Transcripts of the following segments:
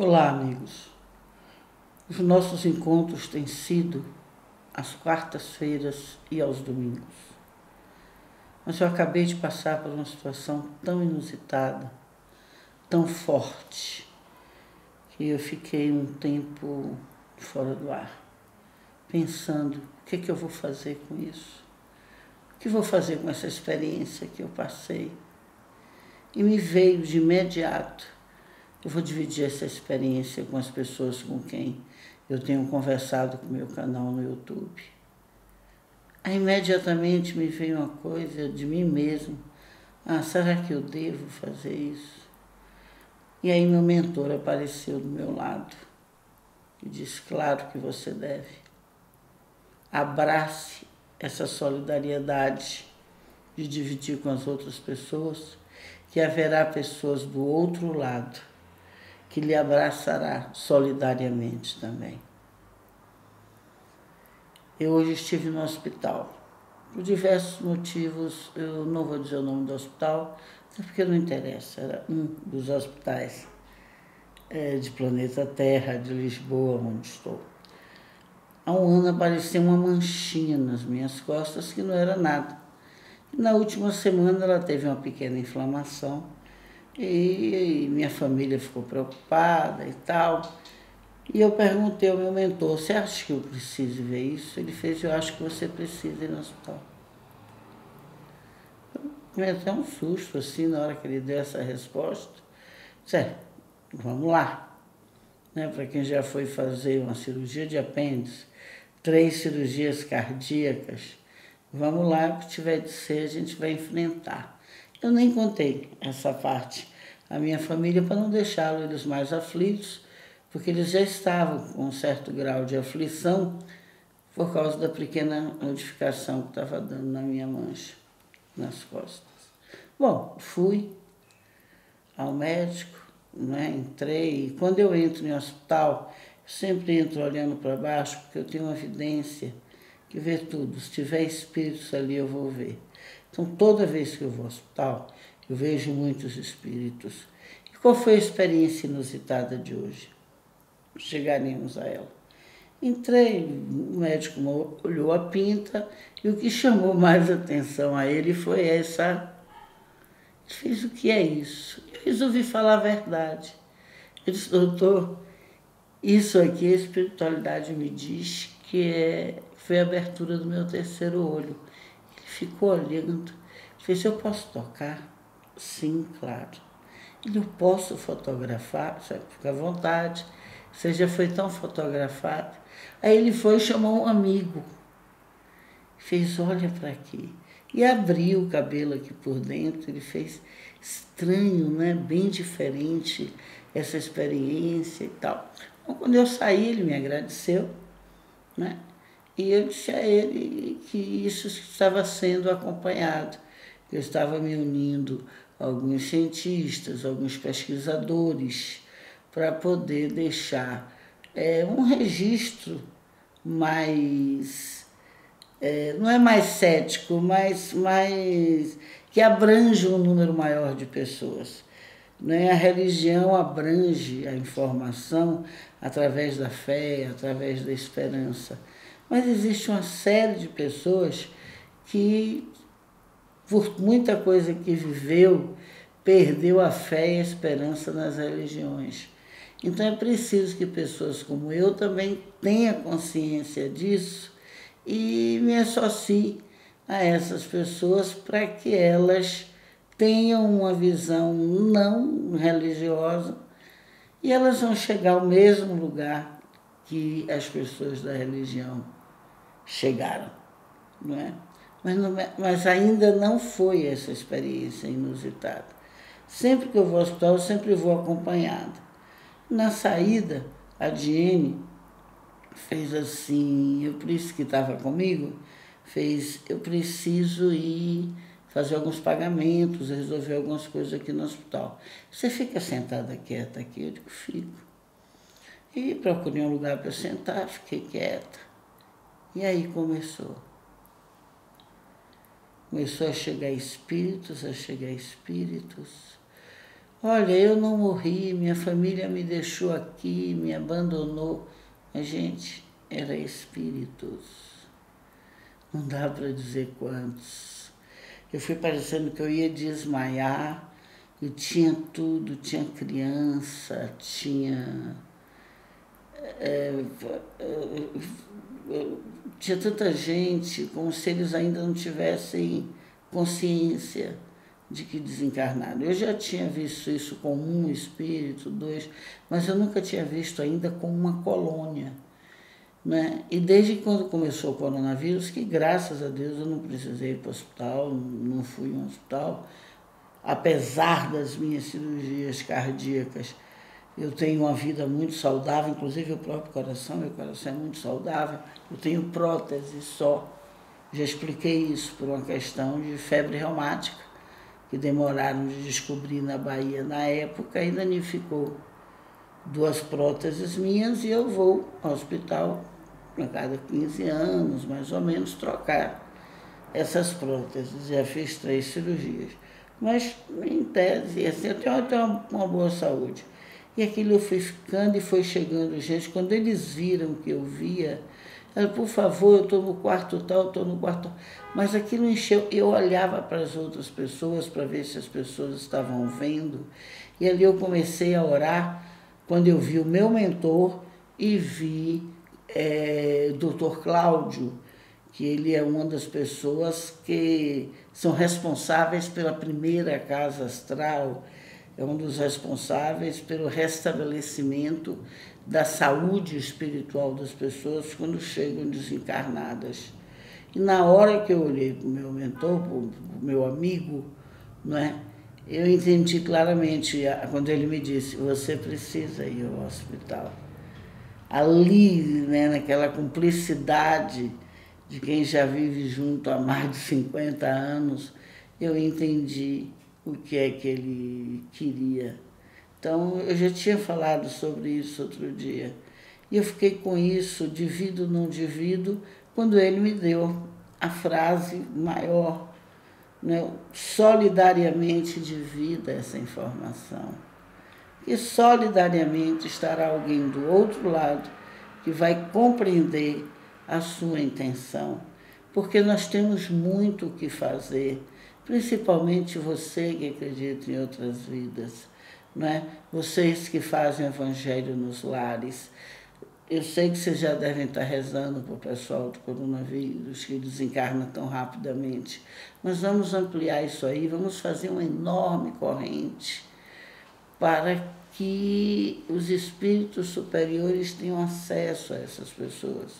Olá, amigos. Os nossos encontros têm sido às quartas-feiras e aos domingos. Mas eu acabei de passar por uma situação tão inusitada, tão forte, que eu fiquei um tempo fora do ar, pensando: o que, é que eu vou fazer com isso? O que vou fazer com essa experiência que eu passei? E me veio de imediato. Eu vou dividir essa experiência com as pessoas com quem eu tenho conversado com meu canal no YouTube. Aí imediatamente me veio uma coisa de mim mesmo. Ah, será que eu devo fazer isso? E aí meu mentor apareceu do meu lado e disse, claro que você deve. Abrace essa solidariedade de dividir com as outras pessoas, que haverá pessoas do outro lado que lhe abraçará solidariamente também. Eu hoje estive no hospital. Por diversos motivos, eu não vou dizer o nome do hospital, até porque não interessa, era um dos hospitais é, de planeta Terra, de Lisboa, onde estou. Há um ano apareceu uma manchinha nas minhas costas que não era nada. E na última semana ela teve uma pequena inflamação e, minha família ficou preocupada e tal. E eu perguntei ao meu mentor, você acha que eu preciso ver isso? Ele fez, eu acho que você precisa ir no hospital. Me até um susto assim na hora que ele deu essa resposta. Disse, vamos lá. Né, Para quem já foi fazer uma cirurgia de apêndice, três cirurgias cardíacas, vamos lá, o que tiver de ser, a gente vai enfrentar. Eu nem contei essa parte à minha família para não deixá-los eles mais aflitos porque eles já estavam com um certo grau de aflição por causa da pequena modificação que estava dando na minha mancha, nas costas. Bom, fui ao médico, né, entrei, e quando eu entro em hospital, sempre entro olhando para baixo, porque eu tenho uma evidência que vê tudo. Se tiver espíritos ali, eu vou ver. Então, toda vez que eu vou ao hospital, eu vejo muitos espíritos. E qual foi a experiência inusitada de hoje? chegaríamos a ela. Entrei, o médico olhou a pinta e o que chamou mais atenção a ele foi essa. Fez o que é isso? Eu resolvi falar a verdade. Ele disse, doutor, isso aqui a espiritualidade me diz que é, foi a abertura do meu terceiro olho. Ficou olhando. Fez, eu posso tocar? Sim, claro. Eu posso fotografar? Fica à vontade. Você já foi tão fotografado. Aí ele foi e chamou um amigo. Fez, olha para aqui. E abriu o cabelo aqui por dentro. Ele fez estranho, né? bem diferente essa experiência e tal. Então, quando eu saí, ele me agradeceu. Né? E eu disse a ele que isso estava sendo acompanhado. Eu estava me unindo a alguns cientistas, alguns pesquisadores, para poder deixar é, um registro mais. É, não é mais cético, mas mais que abrange um número maior de pessoas. Né? A religião abrange a informação através da fé, através da esperança. Mas existe uma série de pessoas que, por muita coisa que viveu, perdeu a fé e a esperança nas religiões. Então é preciso que pessoas como eu também tenham consciência disso e me associe a essas pessoas para que elas tenham uma visão não religiosa e elas vão chegar ao mesmo lugar que as pessoas da religião chegaram, não é? Mas, não, é, mas ainda não foi essa experiência inusitada. Sempre que eu vou ao hospital, eu sempre vou acompanhada. Na saída, a Diene fez assim, eu isso que estava comigo, fez, eu preciso ir fazer alguns pagamentos, resolver algumas coisas aqui no hospital. Você fica sentada quieta aqui? Eu digo, fico. E procurei um lugar para sentar, fiquei quieta. E aí começou. Começou a chegar espíritos, a chegar espíritos Olha, eu não morri, minha família me deixou aqui, me abandonou. Mas, gente, era espíritos. Não dá para dizer quantos. Eu fui parecendo que eu ia desmaiar. Eu tinha tudo, tinha criança, tinha. É, tinha tanta gente, como se eles ainda não tivessem consciência de que desencarnaram. Eu já tinha visto isso com um espírito, dois, mas eu nunca tinha visto ainda com uma colônia. Né? E desde quando começou o coronavírus, que graças a Deus eu não precisei ir para o hospital, não fui em um hospital, apesar das minhas cirurgias cardíacas, eu tenho uma vida muito saudável, inclusive o próprio coração, meu coração é muito saudável, eu tenho prótese só. Já expliquei isso por uma questão de febre reumática que demoraram de descobrir na Bahia na época e danificou duas próteses minhas e eu vou ao hospital a cada 15 anos, mais ou menos, trocar essas próteses. Já fiz três cirurgias. Mas, em tese, assim, eu tenho, eu tenho uma, uma boa saúde. E aquilo fui ficando e foi chegando gente. Quando eles viram que eu via, ela, por favor, eu estou no quarto tal, estou no quarto. Mas aquilo encheu. Eu olhava para as outras pessoas para ver se as pessoas estavam vendo. E ali eu comecei a orar quando eu vi o meu mentor e vi é, o doutor Cláudio, que ele é uma das pessoas que são responsáveis pela primeira casa astral, é um dos responsáveis pelo restabelecimento da saúde espiritual das pessoas quando chegam desencarnadas. E na hora que eu olhei para o meu mentor, para o meu amigo, não é? eu entendi claramente quando ele me disse: você precisa ir ao hospital. Ali, né, naquela cumplicidade de quem já vive junto há mais de 50 anos, eu entendi o que é que ele queria então, eu já tinha falado sobre isso outro dia. E eu fiquei com isso, divido, não divido, quando ele me deu a frase maior, né? solidariamente divida essa informação. E solidariamente estará alguém do outro lado que vai compreender a sua intenção, porque nós temos muito o que fazer, principalmente você que acredita em outras vidas né? vocês que fazem evangelho nos lares. Eu sei que vocês já devem estar rezando para o pessoal do coronavírus, que desencarna tão rapidamente. Mas vamos ampliar isso aí, vamos fazer uma enorme corrente para que os espíritos superiores tenham acesso a essas pessoas.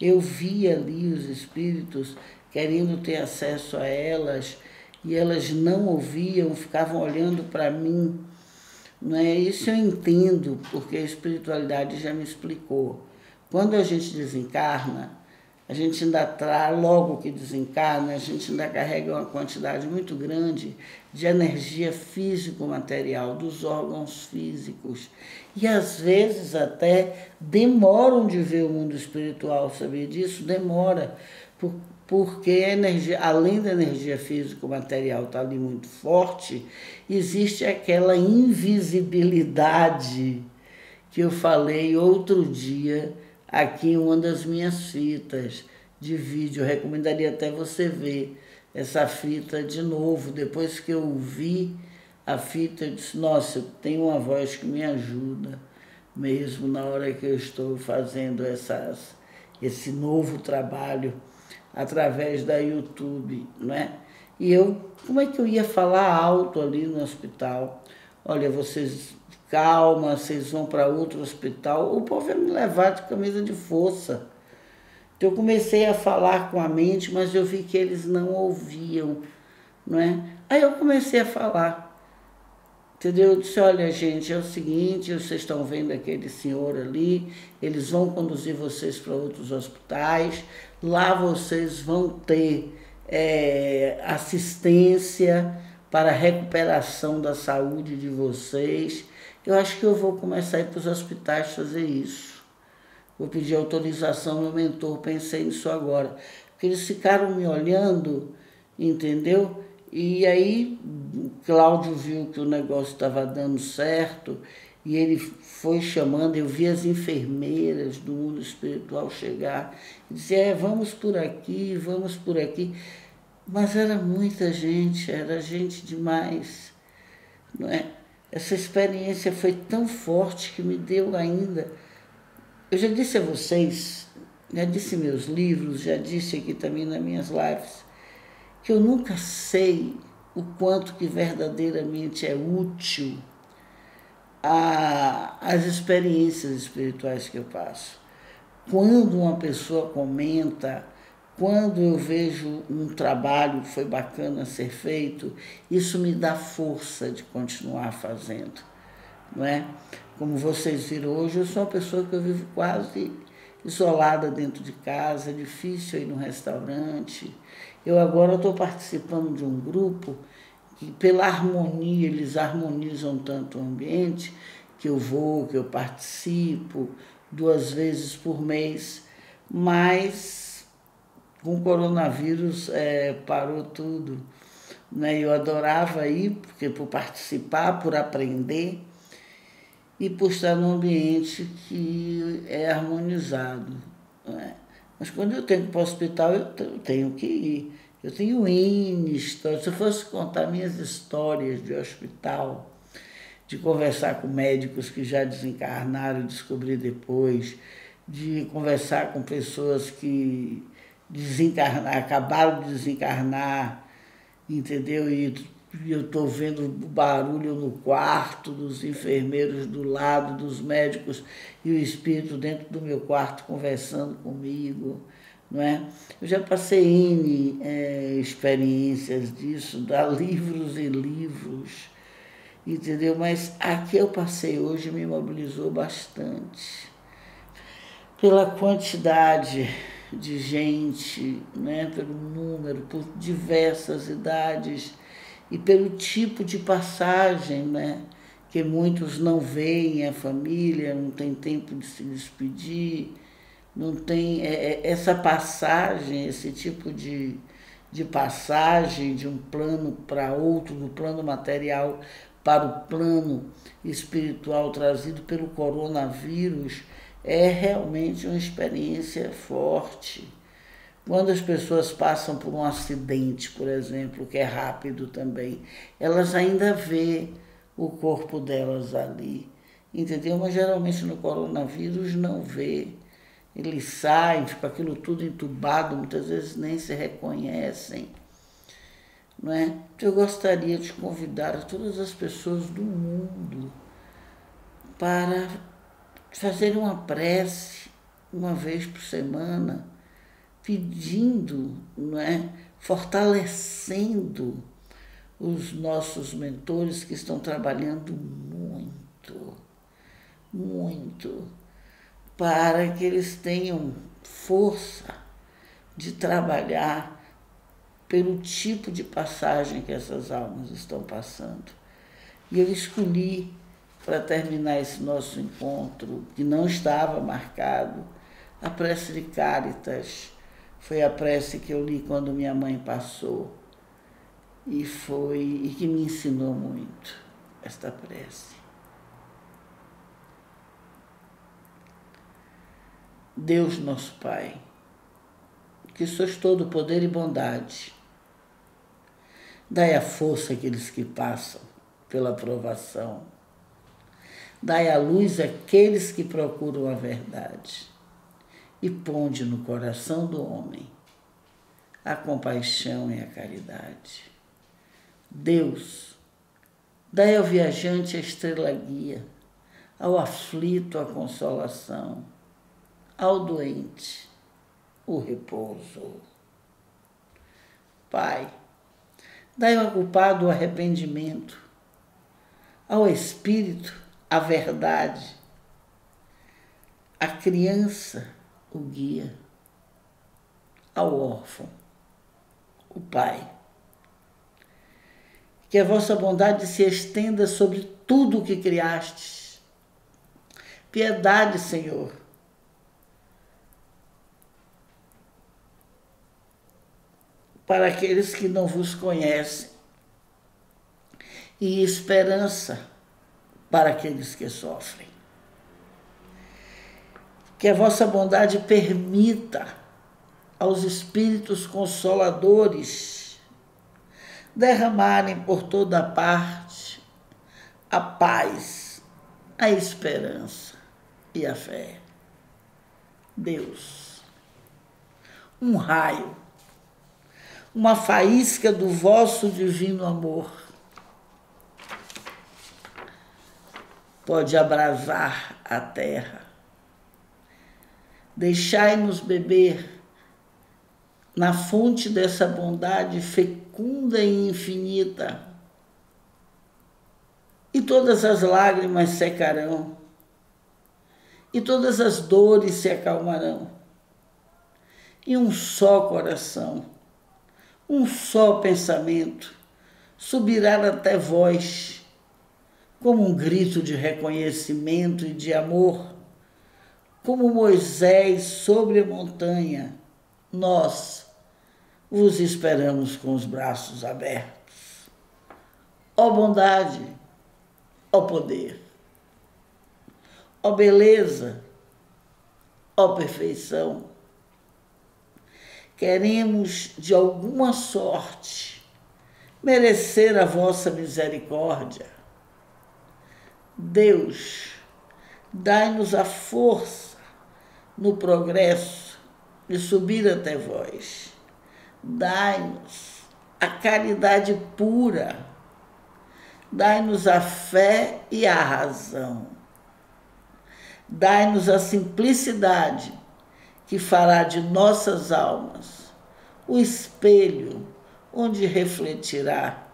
Eu vi ali os espíritos querendo ter acesso a elas e elas não ouviam, ficavam olhando para mim não é? Isso eu entendo, porque a espiritualidade já me explicou. Quando a gente desencarna, a gente ainda traz, logo que desencarna, a gente ainda carrega uma quantidade muito grande de energia físico-material, dos órgãos físicos. E às vezes até demoram de ver o mundo espiritual, sabia disso? Demora, porque energia, além da energia físico-material estar tá ali muito forte, existe aquela invisibilidade que eu falei outro dia aqui em uma das minhas fitas de vídeo. Eu recomendaria até você ver essa fita de novo. Depois que eu vi a fita, eu disse, nossa, tem uma voz que me ajuda mesmo na hora que eu estou fazendo essas, esse novo trabalho através da YouTube, não é? E eu, como é que eu ia falar alto ali no hospital? Olha, vocês calma, vocês vão para outro hospital. O povo ia me levar de camisa de força. Então eu comecei a falar com a mente, mas eu vi que eles não ouviam, não é? Aí eu comecei a falar. Entendeu? Eu disse, olha gente, é o seguinte, vocês estão vendo aquele senhor ali, eles vão conduzir vocês para outros hospitais, lá vocês vão ter é, assistência para a recuperação da saúde de vocês. Eu acho que eu vou começar a ir para os hospitais fazer isso. Vou pedir autorização ao meu mentor, pensei nisso agora. Porque eles ficaram me olhando, entendeu? E aí Cláudio viu que o negócio estava dando certo e ele foi chamando, eu vi as enfermeiras do mundo espiritual chegar e dizer, é, vamos por aqui, vamos por aqui. Mas era muita gente, era gente demais. Não é? Essa experiência foi tão forte que me deu ainda. Eu já disse a vocês, já disse em meus livros, já disse aqui também nas minhas lives, que eu nunca sei o quanto que verdadeiramente é útil a, as experiências espirituais que eu passo. Quando uma pessoa comenta, quando eu vejo um trabalho que foi bacana ser feito, isso me dá força de continuar fazendo, não é? Como vocês viram hoje, eu sou uma pessoa que eu vivo quase isolada dentro de casa, é difícil ir no restaurante. Eu agora estou participando de um grupo que, pela harmonia, eles harmonizam tanto o ambiente, que eu vou, que eu participo duas vezes por mês, mas com o coronavírus é, parou tudo. Né? Eu adorava ir, porque por participar, por aprender e por estar num ambiente que é harmonizado. Né? Mas quando eu tenho que ir para o hospital, eu tenho que ir. Eu tenho N histórias. Se eu fosse contar minhas histórias de hospital, de conversar com médicos que já desencarnaram e descobri depois, de conversar com pessoas que desencarnar, acabaram de desencarnar, entendeu? E eu estou vendo barulho no quarto dos enfermeiros do lado, dos médicos, e o espírito dentro do meu quarto conversando comigo não é? Eu já passei N é, experiências disso, dá livros e livros, entendeu? Mas a que eu passei hoje me mobilizou bastante. Pela quantidade de gente, né? pelo número, por diversas idades e pelo tipo de passagem, né? que muitos não veem a família, não tem tempo de se despedir não tem é, é, essa passagem, esse tipo de, de passagem de um plano para outro, do plano material para o plano espiritual trazido pelo coronavírus, é realmente uma experiência forte. Quando as pessoas passam por um acidente, por exemplo, que é rápido também, elas ainda vê o corpo delas ali, entendeu? Mas geralmente no coronavírus não vê. Eles saem, ficam aquilo tudo entubado, muitas vezes nem se reconhecem. Não é? Então, eu gostaria de convidar todas as pessoas do mundo para fazer uma prece uma vez por semana, pedindo, não é? fortalecendo os nossos mentores que estão trabalhando muito, muito para que eles tenham força de trabalhar pelo tipo de passagem que essas almas estão passando. E eu escolhi, para terminar esse nosso encontro, que não estava marcado, a prece de Cáritas. Foi a prece que eu li quando minha mãe passou. E foi e que me ensinou muito esta prece. Deus nosso Pai, que sois todo poder e bondade, dai a força àqueles que passam pela provação, dai a luz àqueles que procuram a verdade e ponde no coração do homem a compaixão e a caridade. Deus, dai ao viajante a estrela guia, ao aflito a consolação ao doente o repouso. Pai, dai ao culpado o arrependimento, ao espírito a verdade, à criança o guia, ao órfão o Pai. Que a vossa bondade se estenda sobre tudo o que criastes. Piedade, Senhor, para aqueles que não vos conhecem e esperança para aqueles que sofrem. Que a vossa bondade permita aos espíritos consoladores derramarem por toda parte a paz, a esperança e a fé. Deus, um raio, uma faísca do vosso divino amor pode abrasar a terra. Deixai-nos beber na fonte dessa bondade fecunda e infinita, e todas as lágrimas secarão, e todas as dores se acalmarão, e um só coração, um só pensamento subirá até vós, como um grito de reconhecimento e de amor, como Moisés sobre a montanha, nós vos esperamos com os braços abertos. Ó bondade, ó poder, ó beleza, ó perfeição. Queremos, de alguma sorte, merecer a vossa misericórdia. Deus, dai-nos a força no progresso de subir até vós Dai-nos a caridade pura, dai-nos a fé e a razão. Dai-nos a simplicidade que fará de nossas almas o espelho onde refletirá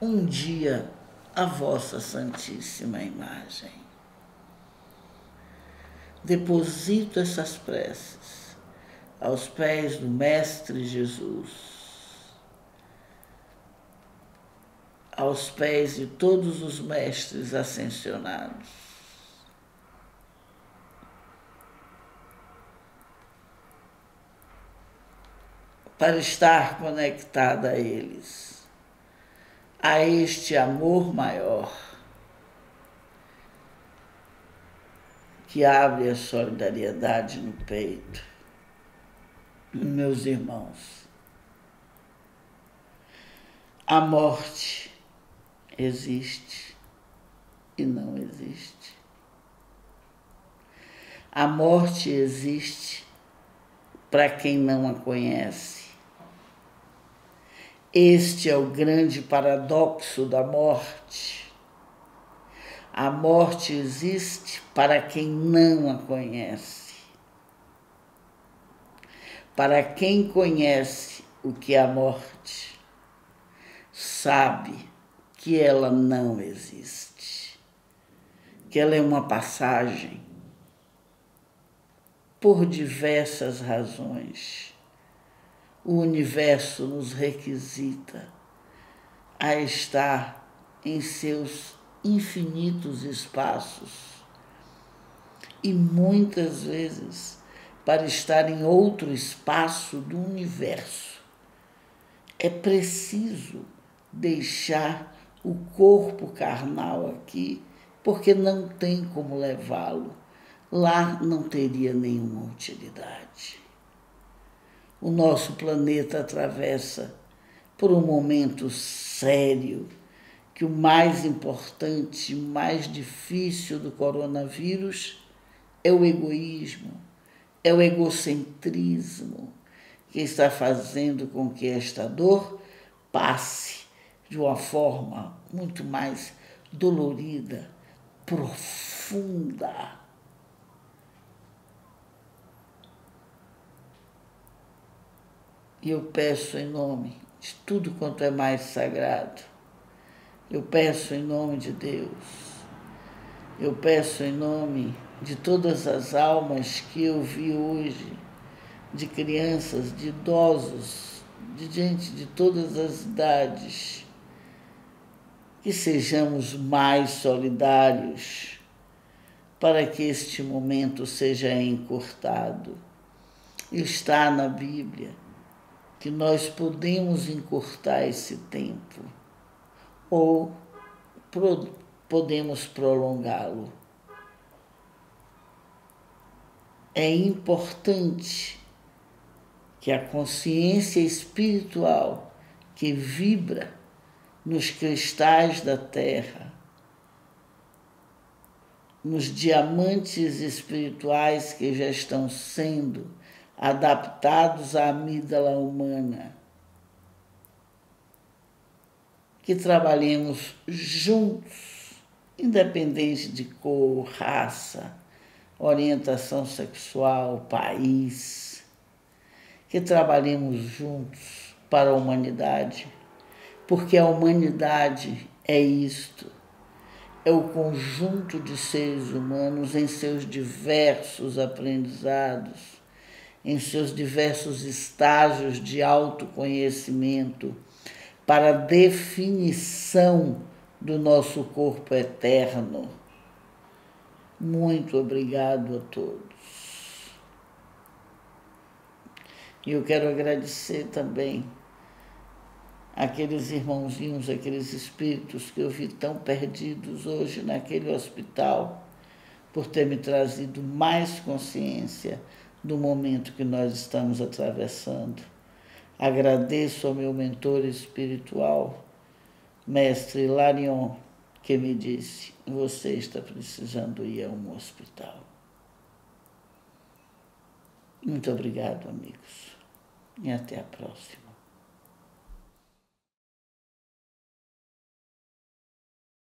um dia a vossa Santíssima Imagem. Deposito essas preces aos pés do Mestre Jesus, aos pés de todos os mestres ascensionados. Para estar conectada a eles, a este amor maior que abre a solidariedade no peito meus irmãos, a morte existe e não existe. A morte existe para quem não a conhece. Este é o grande paradoxo da morte. A morte existe para quem não a conhece. Para quem conhece o que é a morte, sabe que ela não existe, que ela é uma passagem por diversas razões. O universo nos requisita a estar em seus infinitos espaços e muitas vezes para estar em outro espaço do universo. É preciso deixar o corpo carnal aqui, porque não tem como levá-lo. Lá não teria nenhuma utilidade. O nosso planeta atravessa por um momento sério que o mais importante, mais difícil do coronavírus é o egoísmo é o egocentrismo que está fazendo com que esta dor passe de uma forma muito mais dolorida, profunda. E eu peço em nome de tudo quanto é mais sagrado, eu peço em nome de Deus, eu peço em nome de todas as almas que eu vi hoje, de crianças, de idosos, de gente de todas as idades, que sejamos mais solidários para que este momento seja encurtado. Está na Bíblia que nós podemos encurtar esse tempo ou podemos prolongá-lo. É importante que a consciência espiritual que vibra nos cristais da terra, nos diamantes espirituais que já estão sendo adaptados à amígdala humana, que trabalhemos juntos, independente de cor, raça, orientação sexual, país, que trabalhemos juntos para a humanidade, porque a humanidade é isto, é o conjunto de seres humanos em seus diversos aprendizados, em seus diversos estágios de autoconhecimento para a definição do nosso corpo eterno. Muito obrigado a todos. E eu quero agradecer também aqueles irmãozinhos, aqueles espíritos que eu vi tão perdidos hoje naquele hospital, por ter me trazido mais consciência do momento que nós estamos atravessando. Agradeço ao meu mentor espiritual, mestre Larion, que me disse: Você está precisando ir a um hospital. Muito obrigado, amigos, e até a próxima.